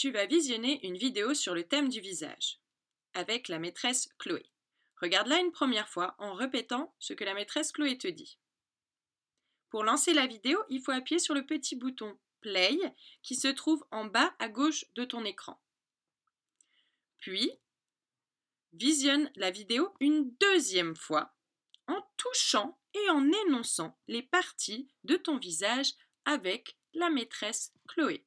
Tu vas visionner une vidéo sur le thème du visage avec la maîtresse Chloé. Regarde-la une première fois en répétant ce que la maîtresse Chloé te dit. Pour lancer la vidéo, il faut appuyer sur le petit bouton Play qui se trouve en bas à gauche de ton écran. Puis, visionne la vidéo une deuxième fois en touchant et en énonçant les parties de ton visage avec la maîtresse Chloé.